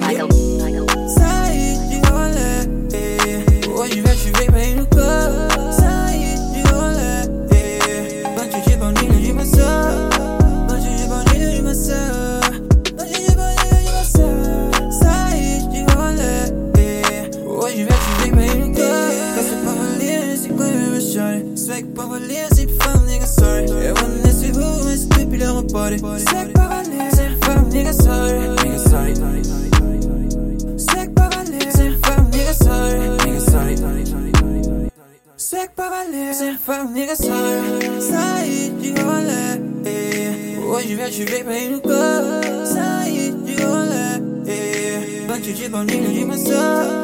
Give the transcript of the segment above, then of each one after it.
Like yeah. a, Ça y est, du haut là. Ouais, je vais, je vais, mais le corps. Ça y est, du haut là. Bon, tu j'ai bon, il est ma soeur. Bon, tu j'ai bon, il est ma soeur. Swag på vår liv, sitt fan nigga sorry Everyone is we who is stupid little body Swag på vår liv, sitt fan nigga sorry aller. C'est une femme, nigga, ça Ça y est, tu vas aller. Oh, je viens, je vais payer le corps. Ça y est, tu vas aller. Bah, tu dis bon, nigga, dis ma soeur.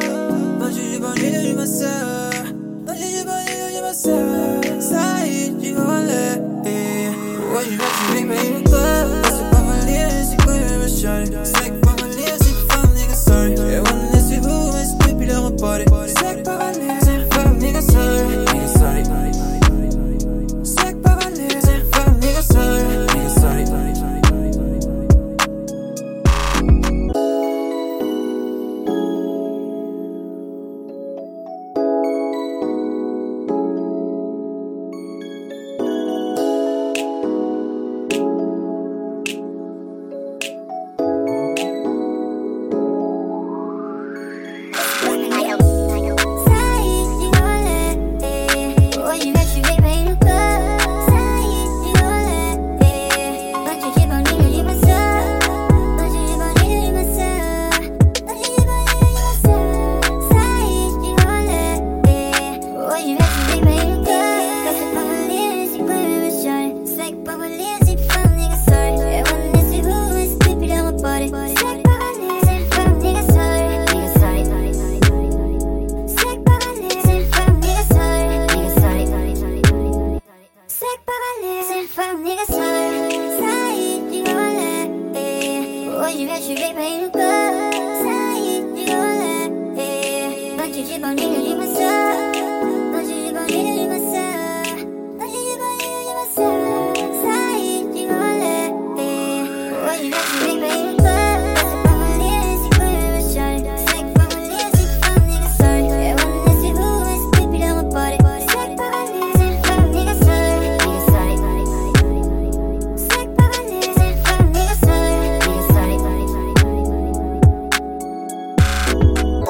Say it, you're like, yeah. But you keep on doing.